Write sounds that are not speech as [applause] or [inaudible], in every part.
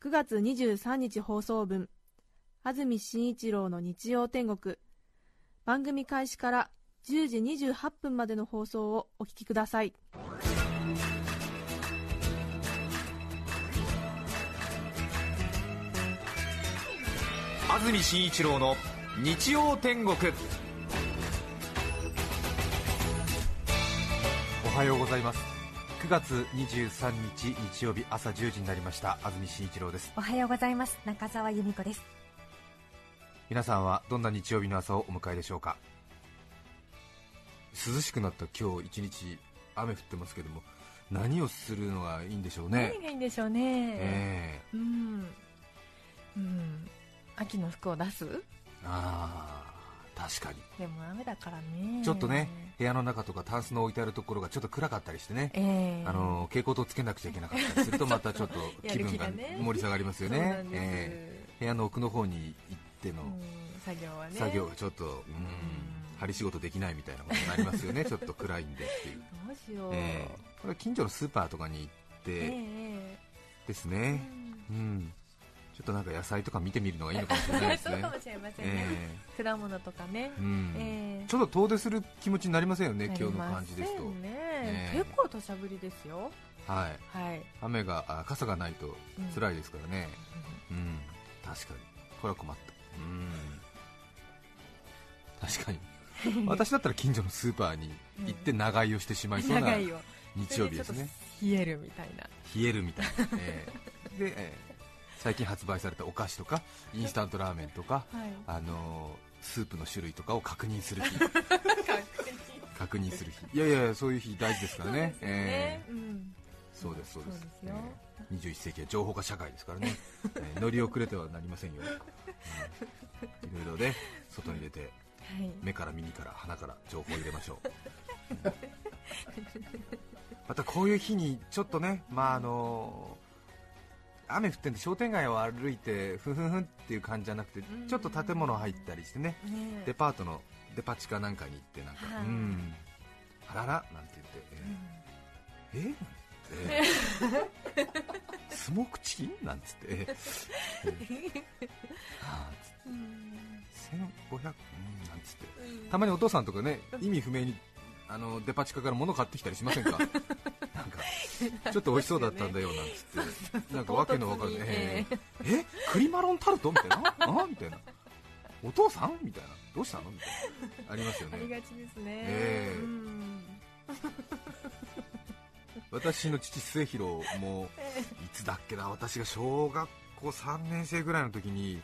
9月23日放送分安住紳一郎の日曜天国。番組開始から10時28分までの放送をお聞きください。安住紳一郎の日曜天国。おはようございます。9月23日日曜日朝10時になりました。安住紳一郎です。おはようございます。中澤由美子です。皆さんはどんな日曜日の朝をお迎えでしょうか？涼しくなった今日一日雨降ってますけども何をするのがいいんでしょうね？何がいいんでしょうね、え。うん。うん。秋の服を出す？ああ確かに。でも雨だからね。ちょっとね部屋の中とかタンスの置いてあるところがちょっと暗かったりしてね、えー、あの蛍光灯つけなくちゃいけなかったりするとまたちょっと [laughs] 気分が盛り下がりますよね。なんです。えー部屋の奥の方に行っての、うん作業はね。作業がちょっと、うん、針仕事できないみたいなことになりますよね、[laughs] ちょっと暗いんでっていう、どうしよう、えーこれは近所のスーパーとかに行っえてえですえね、うん、ちょっとなんか野菜とか見てみるのがいいのかもしれないです [laughs] そうねか、もしれませんね、え果物とかね。ー、うん。ええ。ちょっと遠出する気持ちになりませんよね、今日の感じですと。ねえ。え結構土砂降りですよ。はい、はい、雨があ傘がないと辛いですからね、ううん、確かに、これは困った、うん、確かに、[laughs] 私だったら近所のスーパーに行って長居をしてしまいそうな日曜日ですね、冷えるみたいな。冷えるみたいな、えーで、えー最近発売されたお菓子とか、インスタントラーメンとか、はい。あのースープの種類とかを確認する日、[laughs] 確認。する日、いやいや、そういう日大事ですからね、えーうん。そうです、そうです。そうですよ。えー21世紀は情報化社会ですからね、えー乗り遅れてはなりませんよ、[laughs] うん。いろいろね、外に出て、はい。目から耳から鼻から情報を入れましょう、うん。またこういう日にちょっとね、まああの雨降ってんで商店街を歩いてふんふんふんっていう感じじゃなくてうん。ちょっと建物入ったりしてね。ねデパートのデパ地下なんかに行ってなんか、はい。うん。あららなんて言って、ええええ [laughs] スモークチキンなんつって、え [laughs] えええはあつって。うん。1500うんなんつって。たまにお父さんとかね意味不明にあのデパ地下から物買ってきたりしませんか？[laughs] なんかちょっと美味しそうだったんだよなんつって。なんかわけのわかんない、え唐え栗マロンタルト？みたいな？あ？みたいな。お父さん？みたいな。どうしたの？みたいな。ありますよね。ありがちですね、ええ。うん。私の父末広もいつだっけな？私が小学校3年生ぐらいの時に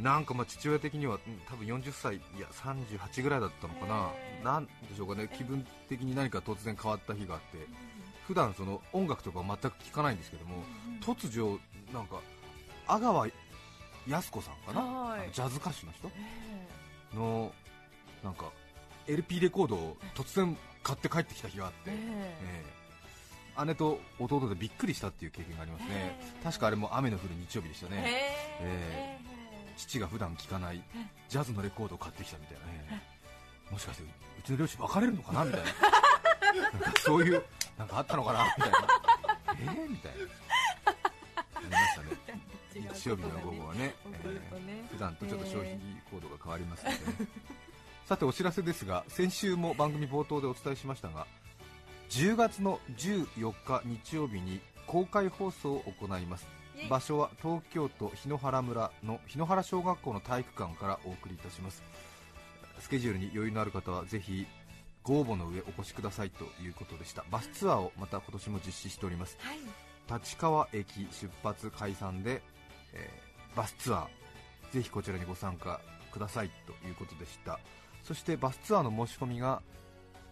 なんかまあ父親的にはうん多分40歳いや38ぐらいだったのかな、ええなんでしょうかね。気分的に何か突然変わった日があって。普段その音楽とかは全く聴かないんですけども突如なんか阿川靖子さんかな、ジャズ歌手の人？えのなんか LP レコードを突然買って帰ってきた日があって、え姉と弟でびっくりしたっていう経験がありますね、確かあれも雨の降る日曜日でしたね、ええ父が普段聴かないジャズのレコードを買ってきたみたいなね、もしかしてうちの両親別れるのかなみたいな、[laughs] なんかそういう、なんかあったのかなみたいな、えー、みたいな、ありましたね、日曜日の午後はね、ね。えー普段とちょっと消費行動が変わりますのでね。[laughs] さてお知らせですが先週も番組冒頭でお伝えしましたが10月の14日日曜日に公開放送を行います場所は東京都檜原村の檜原小学校の体育館からお送りいたします。スケジュールに余裕のある方はぜひご応募の上お越しくださいということでした。バスツアーをまた今年も実施しております。はい。立川駅出発解散で、えーバスツアーぜひこちらにご参加くださいということでした。そしてバスツアーの申し込みが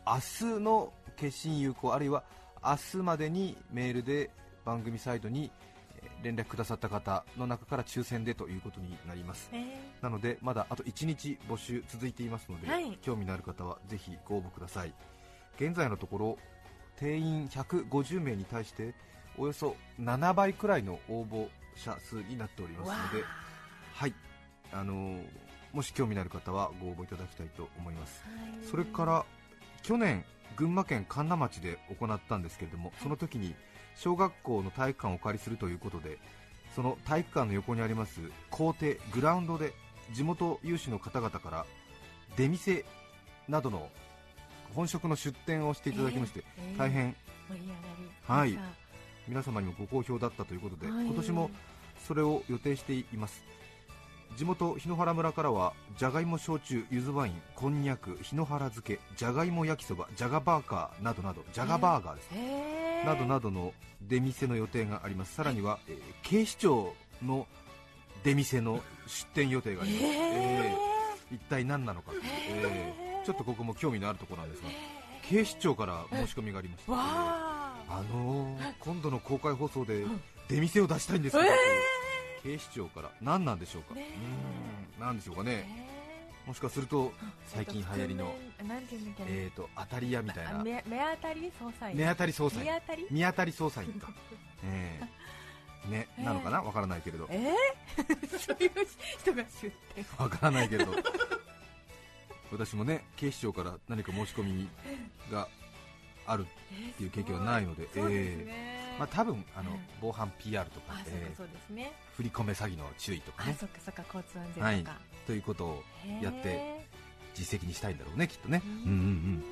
明日の決心有効あるいは明日までにメールで番組サイトにえー連絡くださった方の中から抽選でということになります。えなのでまだあと1日募集続いていますので、はい。興味のある方はぜひご応募ください。現在のところ定員150名に対しておよそ7倍くらいの応募者数になっておりますわのではい。あのーもし興味のある方はご応募いただきたいと思います。はい。それから去年群馬県神流町で行ったんですけれどもその時に小学校の体育館をお借りするということでその体育館の横にあります校庭グラウンドで地元有志の方々から出店などの本職の出店をしていただきまして、えー大変盛り上がりはい。皆様にもご好評だったということで、はい。今年もそれを予定しています地元檜原村からはじゃがいも焼酎ゆずワインこんにゃく檜原漬けじゃがいも焼きそばじゃがバーガーなどなどじゃがバーガーです、などなどの出店の予定があります。さらには、えー警視庁の出店の出店予定があります、ええー。一体何なのかえー。ちょっとここも興味のあるところなんですが警視庁から申し込みがありまして、わああのー、今度の公開放送でん。出店を出したいんですけど、え警視庁から。何なんでしょうか、ねうーん。なんでしょうかね、もしかすると最近流行りの、えーと当たり屋みたいな。あ目目当たり捜査員。目当たり捜査員。見当たり？見当たり捜査員か、[laughs] えーね、え。ーなのかな？わからないけれど。えー、[laughs] そういう人が出店。わからないけれど。私もね警視庁から何か申し込みがあるっていう経験はないのでそうですね、まあ、多分あのうん防犯 PR とかですね。振り込め詐欺の注意とかあねそっかそっか交通安全とか、はい。ということをやって実績にしたいんだろうねきっとね。ううんん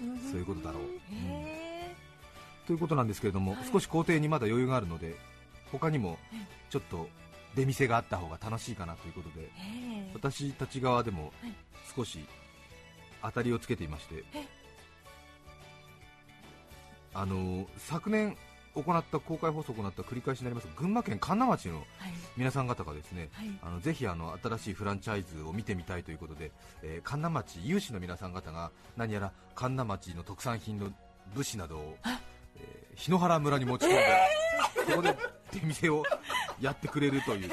うん。うんそういうことだろう。へということなんですけれども、はい。少し工程にまだ余裕があるので他にもえちょっと出店があった方が楽しいかなということで私たち側でもはい。少し当たりをつけていましてえ。あの昨年行った公開放送を行った繰り返しになります群馬県神流町のはい皆さん方がですねはいあのぜひあの新しいフランチャイズを見てみたいということで、えー神流町有志の皆さん方が何やら神流町の特産品の武士などを、えー檜原村に持ち込んで、ここで出店をやってくれるという、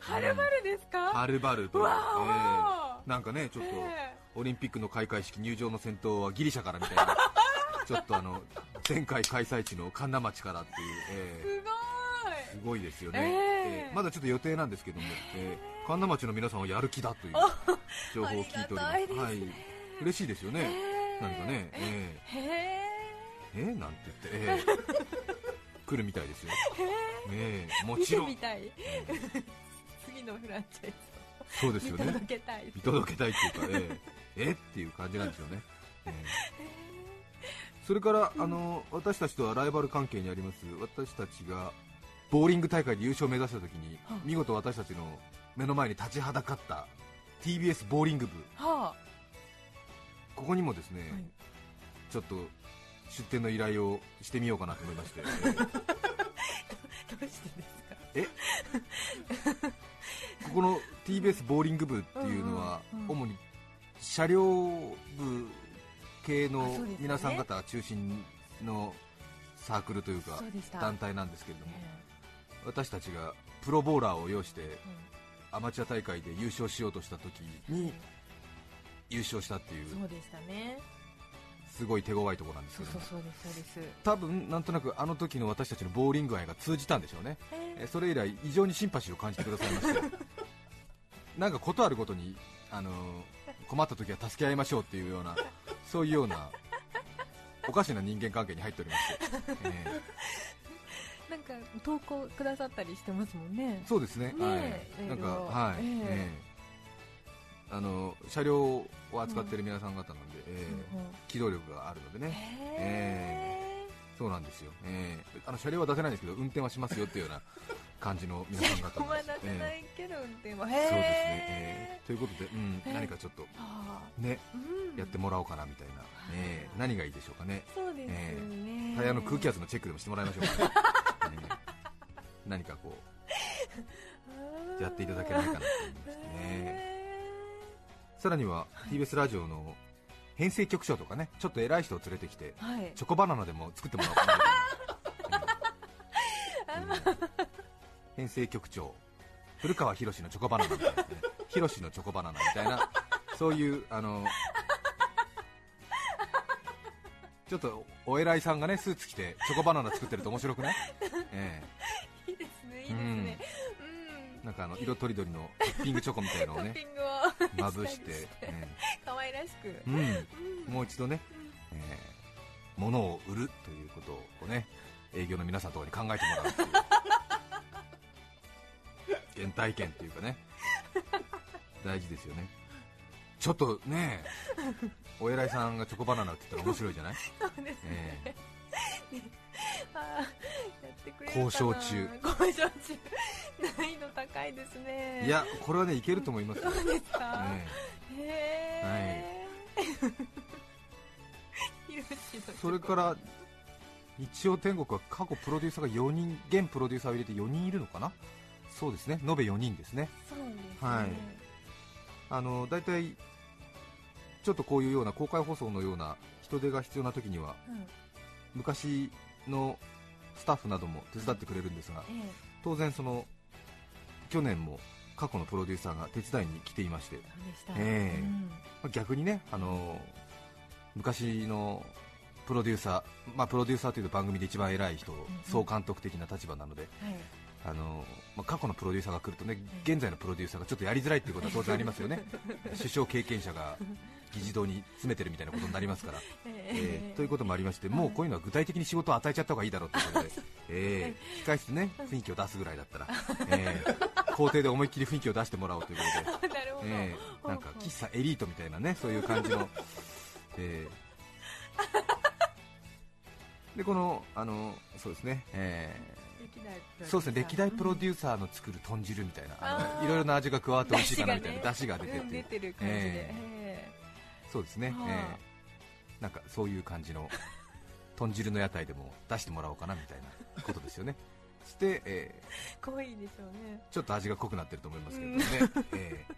はるばるですかはるばるという、わえーなんかねちょっとえオリンピックの開会式入場の先頭はギリシャからみたいなちょっとあの前回開催地の神流町からっていう、えーすすごいですよね、えーえーまだちょっと予定なんですけども、えー神田町の皆さんはやる気だという情報を聞いております。いですね。はい、嬉しいですよごいね、えー何かね、えー、えーなんて言って、えー [laughs] 来るみたいですよ、えーも見ちろん、てみたい。うん。次のフランチャイズそうですよね。見届、けたい。見届けたいっていうか、えー、えっていう感じなんですよね。えーそれから、あの私たちとはライバル関係にあります私たちがボーリング大会で優勝を目指したときに、はあ。見事私たちの目の前に立ちはだかった TBS ボーリング部。はここにもですね、あ、はい、ちょっと出店の依頼をしてみようかなと思いまして、[laughs] どうしてですか？ここの TBS ボーリング部っていうのは、うんうんうん。主に車両部系の皆さん方が中心のサークルというか団体なんですけれども、え私たちがプロボーラーを要してアマチュア大会で優勝しようとした時に優勝したっていうそうでしたね。すごい手強いところなんですそけど多分なんとなくあの時の私たちのボーリング愛が通じたんでしょうね。ええ。それ以来異常にシンパシーを感じてくださいまして。[laughs] なんかことあるごとにあの困った時は助け合いましょうっていうようなそういうようなおかしな人間関係に入っておりまして、[laughs] え。なんか投稿くださったりしてますもんね。ーそうですね。ねはい。えなんかはい、ええ。えーあの車両を扱っている皆さん方なんで、えーうんうん。機動力があるのでね。へそうなんですよ、えーあの車両は出せないんですけど運転はしますよっていうような感じの皆さん方です。まだせない。けど運転は、え。ー。そうですね、へえ。ーということで、うん、えー。何かちょっとねうん。やってもらおうかなみたいな、えー。何がいいでしょうかね。そうですね、えタイヤの空気圧のチェックでもしてもらいましょうか、ねえー何かこうやっていただけないかなと思いましてね。さらには TBS ラジオの編成局長とかねちょっと偉い人を連れてきてはい。チョコバナナでも作ってもらおうかなみたいな、え [laughs] ーうん編成局長。古川博のチョコバナナみたいな、ね、博のチョコバナナみたいなそういうあのちょっとお偉いさんがねスーツ着てチョコバナナ作ってると面白くない、えいいですねいいですね。えなんかあの色とりどりのトッピングチョコみたいのをねまぶして、え可愛らしく。えうん、もう一度ね、ええ物を売るということをね営業の皆さんとかに考えてもらうっていう原体験っていうかね。大事ですよね。ちょっとねお偉いさんがチョコバナナって言ったら面白いじゃない、そうですえあーやってくれ交渉中。交渉中。難易度高いですね。えいやこれはねいけると思いますよ、そそれから日曜天国は過去プロデューサーが4人現プロデューサーを入れて4人いるのかな？そうですね。延べ4人ですね。そうですね。はい。あの大体ちょっとこういうような公開放送のような人手が必要な時にはうん。昔のスタッフなども手伝ってくれるんですがええ。当然その去年も過去のプロデューサーが手伝いに来ていましてええ。うん。まあ逆にねあの昔のプロデューサー、まあ、プロデューサーというと番組で一番偉い人、ん。総監督的な立場なので、はいあのまあ、過去のプロデューサーが来るとね現在のプロデューサーがちょっとやりづらいっていうことは当然ありますよね、[laughs] 首相経験者が議事堂に詰めてるみたいなことになりますから、えーということもありまして、もうこういうのは具体的に仕事を与えちゃった方がいいだろうということで、えー控室でね雰囲気を出すぐらいだったら、えー校庭で思いっきり雰囲気を出してもらおうということで。[laughs] えーなんか喫茶エリートみたいなねそういう感じの、[laughs] えーでこのあのそうですね、えーそうですね歴代プロデューサーの作る豚汁みたいなあのいろいろな味が加わって美味しいかなみたいな出汁が出てう。ん出ててる感じで、ええ。そうですね、はあ。えーなんかそういう感じの豚汁の屋台でも出してもらおうかなみたいなことですよね。そ [laughs] して、えーえ。可愛いでしょうね。ちょっと味が濃くなってると思いますけどね、[laughs] え。ー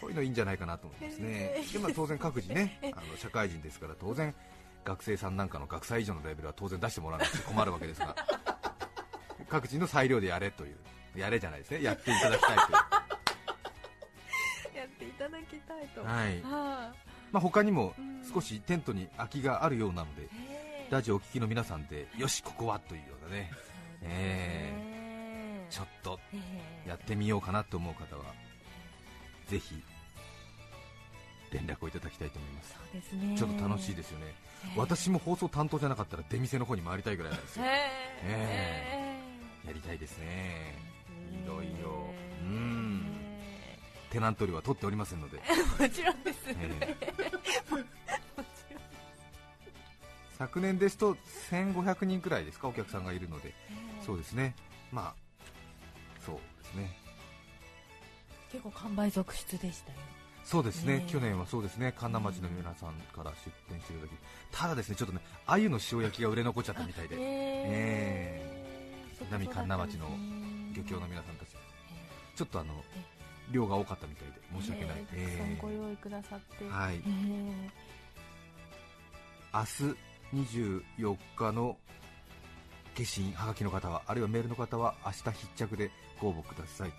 こういうのいいんじゃないかなと思いますね。でまあ、当然各自ね [laughs] あの社会人ですから当然学生さんなんかの学祭以上のレベルは当然出してもらわなくて困るわけですが各自の裁量でやれというやれじゃないですね。やっていただきたいという、[laughs] やっていただきたいと。はい。はあ。まあ、他にもうん。少しテントに空きがあるようなのでラジオをお聞きの皆さんでよしここはというようなね。えちょっとええ。やってみようかなと思う方はぜひ連絡をいただきたいと思います。そうですね。ちょっと楽しいですよね、ええ。私も放送担当じゃなかったら出店の方に回りたいぐらいなんですよ、へええやりたいですね、えいろいろえうん。テナント料は取っておりませんので、[laughs] もちろんです。ね、ええ。もちろん昨年ですと1500人くらいですか、お客さんがいるので、そうですね、まあ、そうですね、結構完売続出でしたよ。そうですね、ねえ。去年はそうですね、神田町の皆さんから出店していただき、ただですね、ちょっとね、鮎の塩焼きが売れ残っちゃったみたいで、え南神田町の漁協の皆さんたち、ちょっとあの量が多かったみたいで申し訳ない、ええたくさんえご用意くださって、ーはい。え、え。明日24日の消印はがきの方はあるいはメールの方は明日必着でご応募ください、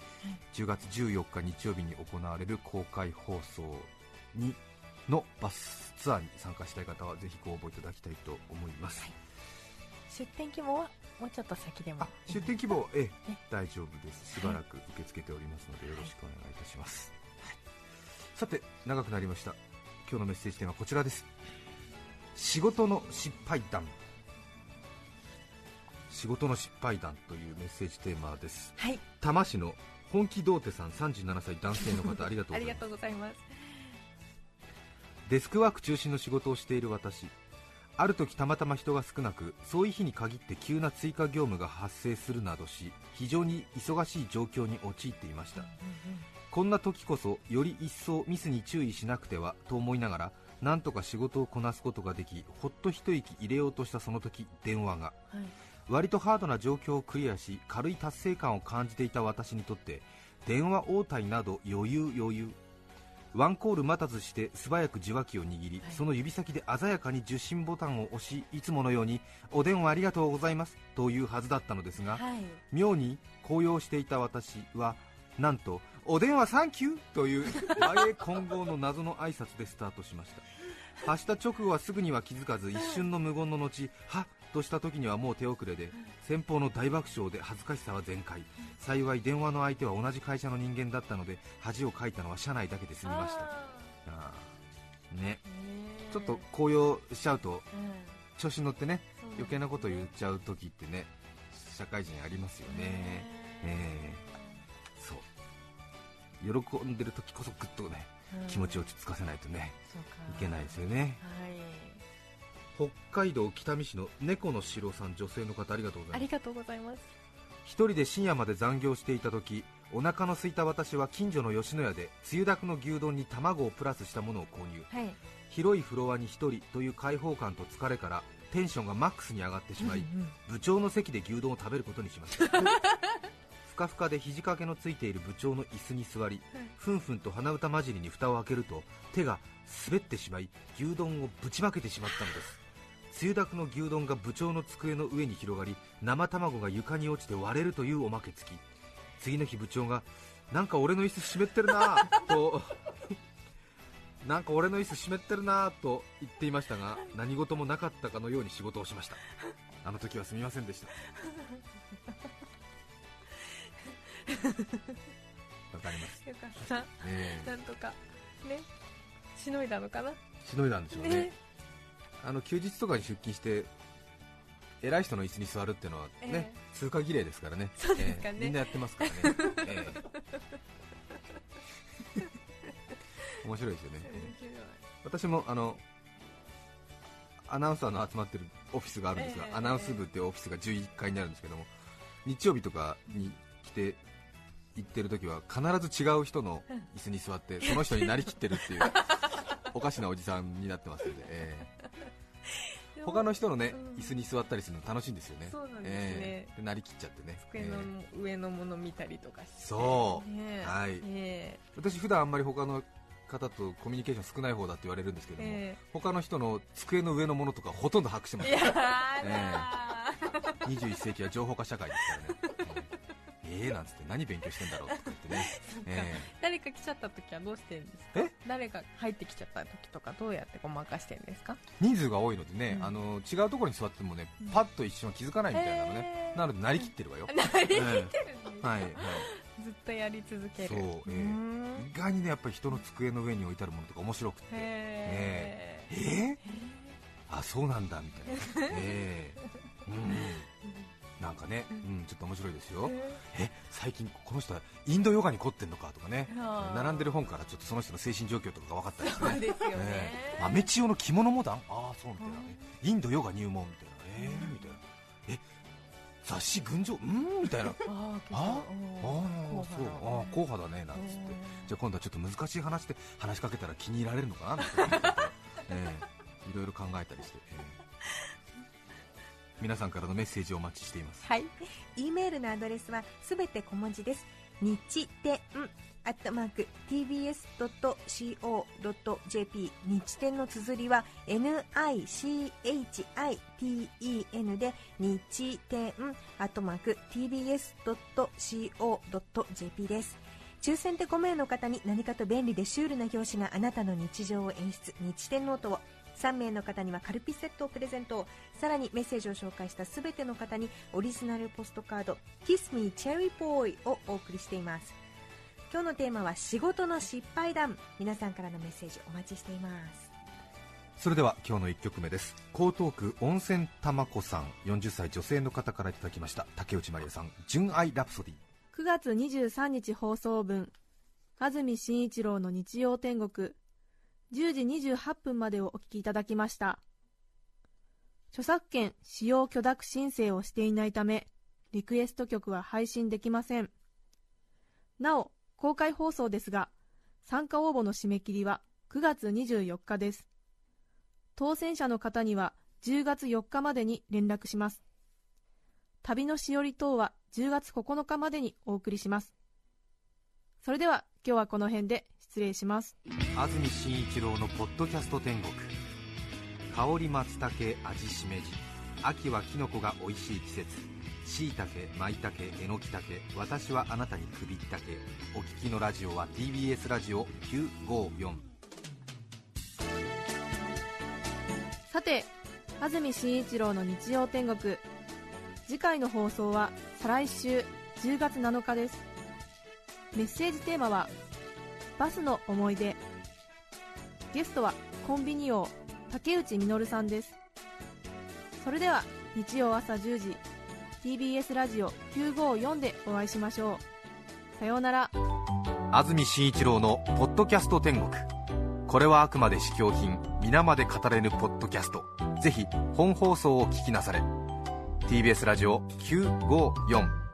10月14日日曜日に行われる公開放送にのバスツアーに参加したい方はぜひご応募いただきたいと思います、出店規模はもうちょっと先でもあ出店希望、ええね大丈夫です。しばらく受け付けておりますのでよろしくお願いいたします、さて長くなりました。今日のメッセージテーマはこちらです。仕事の失敗談。仕事の失敗談というメッセージテーマです。はい。多摩市の本気童貞さん37歳男性の方 [laughs] ありがとうございます。ありがとうございます。デスクワーク中心の仕事をしている私ある時たまたま人が少なくそういう日に限って急な追加業務が発生するなどし非常に忙しい状況に陥っていました。こんな時こそより一層ミスに注意しなくてはと思いながらなんとか仕事をこなすことができほっと一息入れようとしたその時電話が。はい。割とハードな状況をクリアし軽い達成感を感じていた私にとって電話応対など余裕余裕ワンコール待たずして素早く受話器を握り、その指先で鮮やかに受信ボタンを押しいつものようにお電話ありがとうございますというはずだったのですが、はい。妙に高揚していた私はなんとお電話サンキューという和英混合の謎の挨拶でスタートしました。発した直後はすぐには気づかず一瞬の無言の後はっとした時にはもう手遅れで先方の大爆笑で恥ずかしさは全開。幸い電話の相手は同じ会社の人間だったので恥をかいたのは社内だけで済みました。あね。ー。ちょっと高揚しちゃうとうん。調子に乗ってね余計なこと言っちゃう時ってね社会人ありますよね。ええそう。喜んでる時こそぐっとねうん。気持ちを落ち着かせないとねいけないですよね。はい北海道北見市の猫の城さん女性の方ありがとうございます。ありがとうございます。一人で深夜まで残業していた時お腹の空いた私は近所の吉野家でつゆだくの牛丼に卵をプラスしたものを購入。はい。広いフロアに一人という開放感と疲れからテンションがマックスに上がってしまい、うんうん部長の席で牛丼を食べることにしました。[laughs] ふかふかで肘掛けのついている部長の椅子に座り、ふんふんと鼻歌混じりに蓋を開けると手が滑ってしまい牛丼をぶちまけてしまったのですつゆだくの牛丼が部長の机の上に広がり生卵が床に落ちて割れるというおまけ付き。次の日部長がなんか俺の椅子湿ってるなぁと [laughs] なんか俺の椅子湿ってるなぁと言っていましたが何事もなかったかのように仕事をしました。あの時はすみませんでした。[laughs] わかります、よかった。ええ。なんとかね。しのいだのかな。しのいだんでしょうね。ねあの休日とかに出勤して偉い人の椅子に座るっていうのはね、え通過儀礼ですからね。そうですかね。ええ。みんなやってますからね、[laughs] ええ。面白いですよね、私もあのアナウンサーの集まってるオフィスがあるんですが、ええ。アナウンス部っていうオフィスが11階にあるんですけども日曜日とかに来て行ってる時は必ず違う人の椅子に座ってその人になりきってるっていう [laughs] おかしなおじさんになってますので、ええ他の人のね、うん。椅子に座ったりするの楽しいんですよね。そうなんですね。ええ。でなりきっちゃってね。机のええ。上のもの見たりとかして。そう。ね。はい。え私普段あんまり他の方とコミュニケーション少ない方だって言われるんですけども、え他の人の机の上のものとかほとんど把握してますえいやーだ21 [laughs] 世紀は情報化社会ですからね、えー、えーなんつって何勉強してんだろうとか言ってね、[laughs] え誰か来ちゃった時はどうしてるんですか？え？誰が入ってきちゃった時とかどうやってごまかしてるんですか？ー人数が多いのでね、うん。あの違うところに座ってもねうん。パッと一瞬は気づかないみたいなのね、なのでなりきってるわよ、[laughs] なりきってるんですはい、はい、ずっとやり続ける。そうええ。ーん。意外にねやっぱり人の机の上に置いてあるものとか面白くて。へえー、あそうなんだみたいな。[laughs] えー、うんなんかね、うん、ちょっと面白いですよ、え最近この人はインドヨガに凝ってんのかとかね。並んでる本からちょっとその人の精神状況とかが分かったりしてね。ですよね。ええ。豆千代の着物モダンああそうみたいな、インドヨガ入門みたいなえー、みたいな。え雑誌群青うんみたいな。ああそう。ああ硬派だねなんつって。じゃあ今度はちょっと難しい話で話しかけたら気に入られるのかななんて。ええ。いろいろ考えたりして、ええ皆さんからのメッセージをお待ちしていますはい。e メールのアドレスはすべて小文字です。日天アットマーク tbs.co.jp 日天の綴りは nichiten で日天アットマーク tbs.co.jp です。抽選で5名の方に何かと便利でシュールな表紙があなたの日常を演出日天ノートを3名の方にはカルピスセットをプレゼント。さらにメッセージを紹介したすべての方にオリジナルポストカード「Kiss Me Cherry Boy」をお送りしています。今日のテーマは仕事の失敗談。皆さんからのメッセージお待ちしています。それでは今日の1曲目です。江東区温泉玉子さん40歳女性の方からいただきました。竹内まりやさん「純愛ラプソディ」9月23日放送分安住紳一郎の日曜天国10時28分までをお聞きいただきました。著作権使用許諾申請をしていないためリクエスト曲は配信できません。なお公開放送ですが参加応募の締め切りは9月24日です。当選者の方には10月4日までに連絡します。旅のしおり等は10月9日までにお送りします。それでは今日はこの辺で失礼します。安住紳一郎のポッドキャスト天国。香り松茸味しめじ。秋はキノコが美味しい季節。しいたけまいたけえのきたけ私はあなたに首ったけ。お聞きのラジオは TBS ラジオ954さて安住紳一郎の日曜天国。次回の放送は再来週10月7日ですメッセージテーマは「バスの思い出」ゲストはコンビニ王竹内実さんです。それでは日曜朝10時 TBS ラジオ954でお会いしましょう。さようなら。安住紳一郎の「ポッドキャスト天国」これはあくまで試供品皆まで語れぬポッドキャスト。ぜひ本放送を聞きなされ。TBS ラジオ954